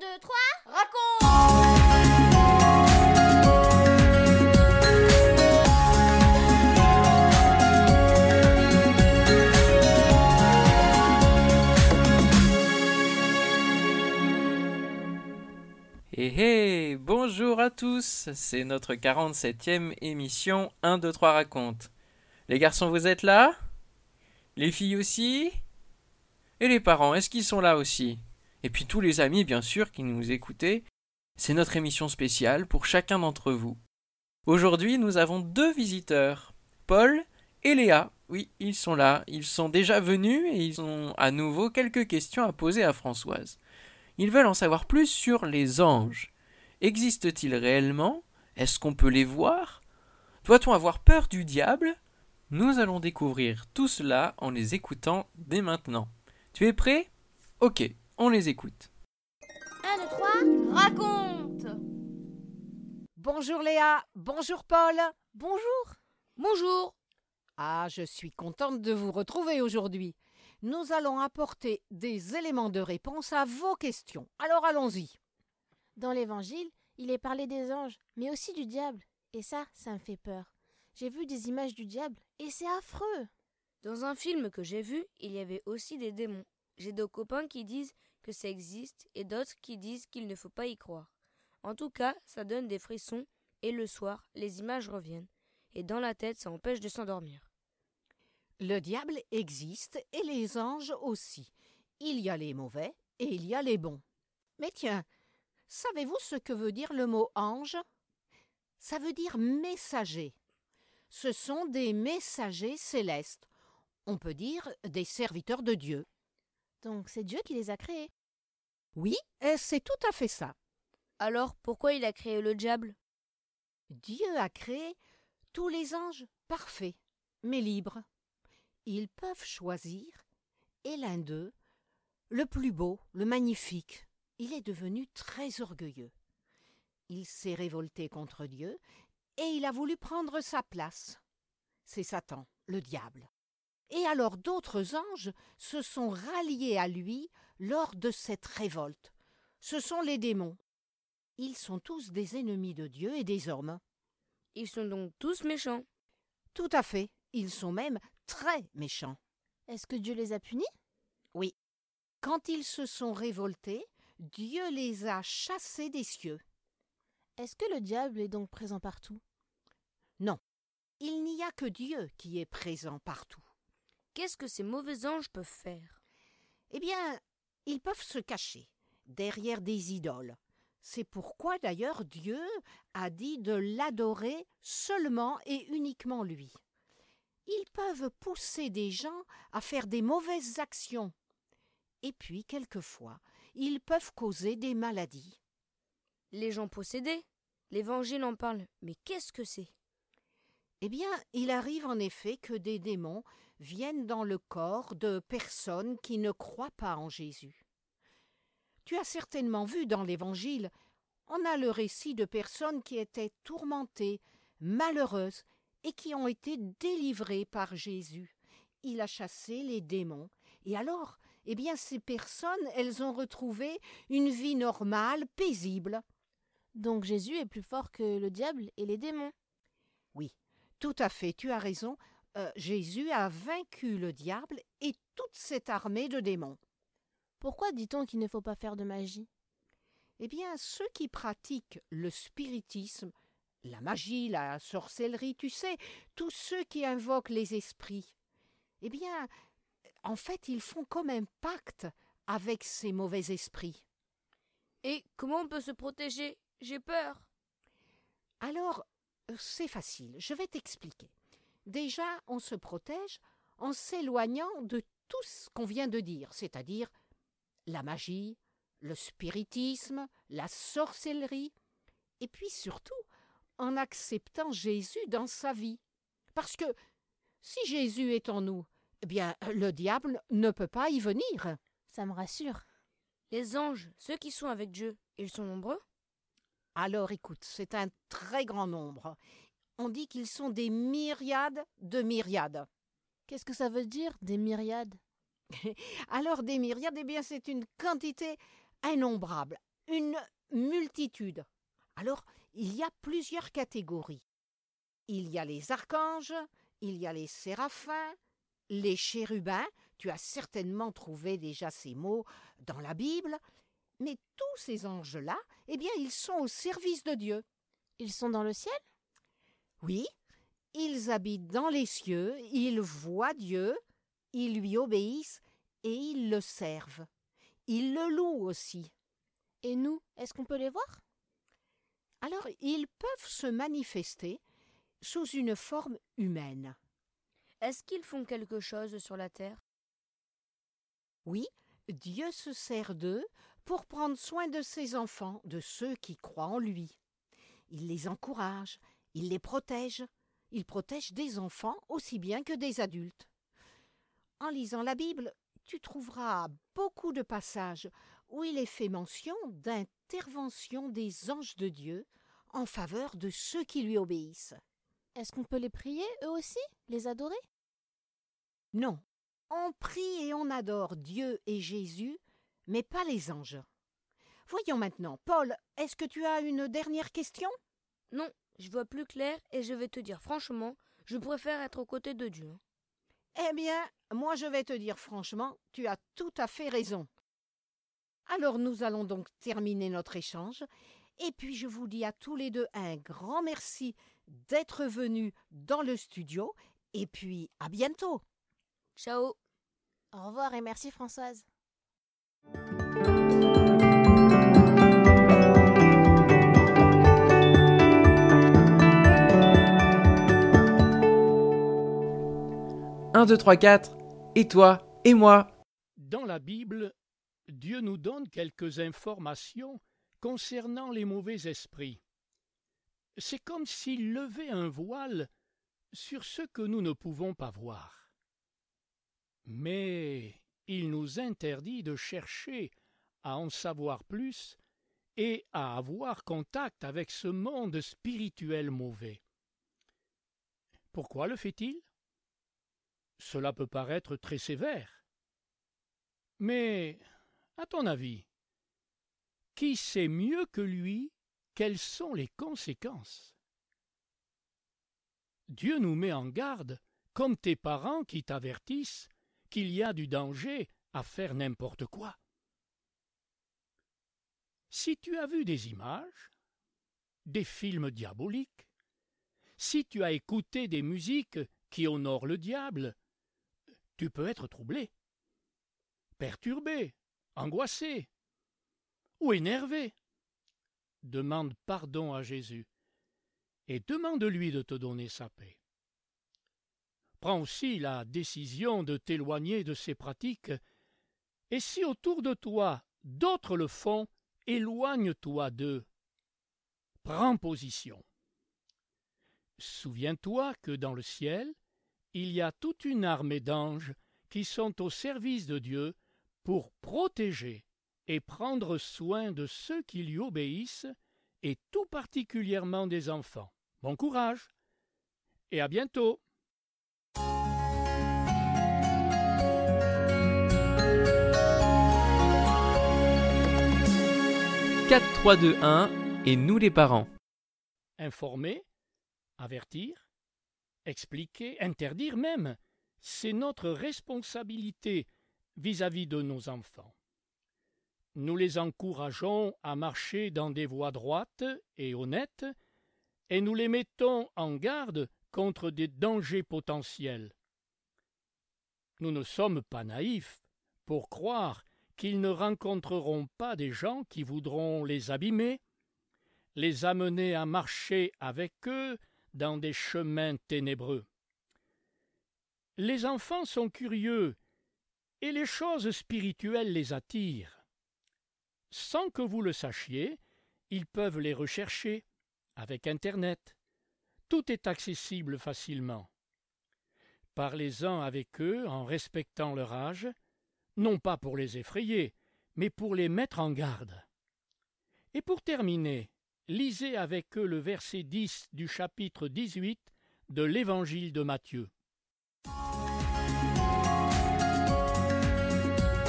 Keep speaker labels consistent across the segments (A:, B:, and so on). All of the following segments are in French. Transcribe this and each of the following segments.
A: 2, 3, raconte.
B: Hé hé, bonjour à tous, c'est notre 47e émission 1, 2, 3 raconte. Les garçons, vous êtes là? Les filles aussi? Et les parents, est-ce qu'ils sont là aussi? Et puis tous les amis, bien sûr, qui nous écoutez, c'est notre émission spéciale pour chacun d'entre vous. Aujourd'hui, nous avons deux visiteurs, Paul et Léa. Oui, ils sont là, ils sont déjà venus et ils ont à nouveau quelques questions à poser à Françoise. Ils veulent en savoir plus sur les anges. Existent-ils réellement? Est-ce qu'on peut les voir? Doit-on avoir peur du diable? Nous allons découvrir tout cela en les écoutant dès maintenant. Tu es prêt? Ok, on les écoute.
A: 1, 2, 3, raconte
C: Bonjour Léa, bonjour Paul.
A: Bonjour Bonjour
C: Ah, je suis contente de vous retrouver aujourd'hui. Nous allons apporter des éléments de réponse à vos questions. Alors allons-y.
D: Dans l'Évangile, il est parlé des anges, mais aussi du diable. Et ça, ça me fait peur. J'ai vu des images du diable, et c'est affreux.
E: Dans un film que j'ai vu, il y avait aussi des démons. J'ai deux copains qui disent que ça existe et d'autres qui disent qu'il ne faut pas y croire. En tout cas, ça donne des frissons et le soir, les images reviennent. Et dans la tête, ça empêche de s'endormir.
C: Le diable existe et les anges aussi. Il y a les mauvais et il y a les bons. Mais tiens, savez-vous ce que veut dire le mot ange? Ça veut dire messager. Ce sont des messagers célestes. On peut dire des serviteurs de Dieu.
D: Donc c'est Dieu qui les a créés.
C: Oui, c'est tout à fait ça.
E: Alors, pourquoi il a créé le diable?
C: Dieu a créé tous les anges parfaits, mais libres. Ils peuvent choisir, et l'un d'eux, le plus beau, le magnifique, il est devenu très orgueilleux. Il s'est révolté contre Dieu, et il a voulu prendre sa place. C'est Satan, le diable. Et alors d'autres anges se sont ralliés à lui lors de cette révolte. Ce sont les démons. Ils sont tous des ennemis de Dieu et des hommes.
E: Ils sont donc tous méchants.
C: Tout à fait. Ils sont même très méchants.
D: Est-ce que Dieu les a punis?
C: Oui. Quand ils se sont révoltés, Dieu les a chassés des cieux.
D: Est-ce que le diable est donc présent partout?
C: Non. Il n'y a que Dieu qui est présent partout.
E: Qu'est-ce que ces mauvais anges peuvent faire?
C: Eh bien, ils peuvent se cacher derrière des idoles. C'est pourquoi d'ailleurs Dieu a dit de l'adorer seulement et uniquement lui. Ils peuvent pousser des gens à faire des mauvaises actions. Et puis, quelquefois, ils peuvent causer des maladies.
E: Les gens possédés L'Évangile en parle, mais qu'est-ce que c'est?
C: Eh bien, il arrive en effet que des démons viennent dans le corps de personnes qui ne croient pas en Jésus. Tu as certainement vu dans l'Évangile, on a le récit de personnes qui étaient tourmentées, malheureuses, et qui ont été délivrées par Jésus. Il a chassé les démons. Et alors, eh bien, ces personnes, elles ont retrouvé une vie normale, paisible.
D: Donc Jésus est plus fort que le diable et les démons.
C: Oui, tout à fait, tu as raison. Euh, Jésus a vaincu le diable et toute cette armée de démons.
D: Pourquoi dit-on qu'il ne faut pas faire de magie?
C: Eh bien, ceux qui pratiquent le spiritisme, la magie, la sorcellerie, tu sais, tous ceux qui invoquent les esprits, eh bien, en fait, ils font comme un pacte avec ces mauvais esprits.
E: Et comment on peut se protéger? J'ai peur.
C: Alors, c'est facile, je vais t'expliquer. Déjà, on se protège en s'éloignant de tout ce qu'on vient de dire, c'est-à-dire la magie, le spiritisme, la sorcellerie, et puis surtout en acceptant Jésus dans sa vie. Parce que si Jésus est en nous, eh bien, le diable ne peut pas y venir.
D: Ça me rassure.
E: Les anges, ceux qui sont avec Dieu, ils sont nombreux?
C: Alors écoute, c'est un très grand nombre. On dit qu'ils sont des myriades de myriades.
D: Qu'est-ce que ça veut dire, des myriades?
C: Alors des myriades, eh bien, c'est une quantité innombrable. Une multitude. Alors, il y a plusieurs catégories. Il y a les archanges, il y a les séraphins, les chérubins, tu as certainement trouvé déjà ces mots dans la Bible, mais tous ces anges-là, eh bien, ils sont au service de Dieu.
D: Ils sont dans le ciel?
C: Oui, ils habitent dans les cieux, ils voient Dieu, ils lui obéissent et ils le servent. Ils le louent aussi.
D: Et nous, est-ce qu'on peut les voir?
C: Alors, ils peuvent se manifester sous une forme humaine.
E: Est-ce qu'ils font quelque chose sur la terre?
C: Oui, Dieu se sert d'eux pour prendre soin de ses enfants, de ceux qui croient en lui. Il les encourage, il les protège, il protège des enfants aussi bien que des adultes. En lisant la Bible, tu trouveras beaucoup de passages où il est fait mention d'intervention des anges de Dieu en faveur de ceux qui lui obéissent.
D: Est-ce qu'on peut les prier, eux aussi? Les adorer?
C: Non, on prie et on adore Dieu et Jésus, mais pas les anges. Voyons maintenant, Paul, est-ce que tu as une dernière question?
E: Non, je vois plus clair et je vais te dire franchement, je préfère être aux côtés de Dieu.
C: Eh bien, moi je vais te dire franchement, tu as tout à fait raison. Alors nous allons donc terminer notre échange, et puis je vous dis à tous les deux un grand merci d'être venus dans le studio, et puis à bientôt.
E: Ciao
D: Au revoir et merci Françoise.
B: Un, deux, trois, quatre. Et toi Et moi
F: Dans la Bible, Dieu nous donne quelques informations concernant les mauvais esprits. C'est comme s'il levait un voile sur ce que nous ne pouvons pas voir. Mais il nous interdit de chercher à en savoir plus et à avoir contact avec ce monde spirituel mauvais. Pourquoi le fait-il? Cela peut paraître très sévère. Mais, à ton avis, qui sait mieux que lui quelles sont les conséquences? Dieu nous met en garde, comme tes parents qui t'avertissent qu'il y a du danger à faire n'importe quoi. Si tu as vu des images, des films diaboliques, si tu as écouté des musiques qui honorent le diable, tu peux être troublé, perturbé, angoissé ou énervé. Demande pardon à Jésus et demande-lui de te donner sa paix. Prends aussi la décision de t'éloigner de ces pratiques, et si autour de toi d'autres le font, éloigne-toi d'eux. Prends position. Souviens-toi que dans le ciel, il y a toute une armée d'anges qui sont au service de Dieu pour protéger et prendre soin de ceux qui lui obéissent, et tout particulièrement des enfants. Bon courage et à bientôt.
B: Quatre, trois, deux, un, et nous les parents.
F: Informer, avertir, expliquer, interdire même, c'est notre responsabilité vis-à-vis de nos enfants. Nous les encourageons à marcher dans des voies droites et honnêtes, et nous les mettons en garde contre des dangers potentiels. Nous ne sommes pas naïfs pour croire qu'ils ne rencontreront pas des gens qui voudront les abîmer, les amener à marcher avec eux dans des chemins ténébreux. Les enfants sont curieux et les choses spirituelles les attirent. Sans que vous le sachiez, ils peuvent les rechercher avec Internet. Tout est accessible facilement. Parlez-en avec eux en respectant leur âge, non pas pour les effrayer, mais pour les mettre en garde. Et pour terminer, lisez avec eux le verset 10 du chapitre 18 de l'Évangile de Matthieu.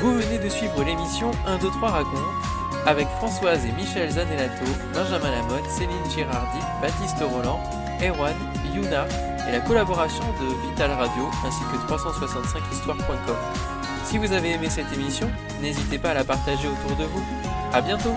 B: Vous venez de suivre l'émission 1, 2, 3 raconte avec Françoise et Michel Zanellato, Benjamin Lamotte, Céline Girardi, Baptiste Roland, Erwan, Yuna et la collaboration de Vital Radio ainsi que 365histoire.com. Si vous avez aimé cette émission, n'hésitez pas à la partager autour de vous. À bientôt!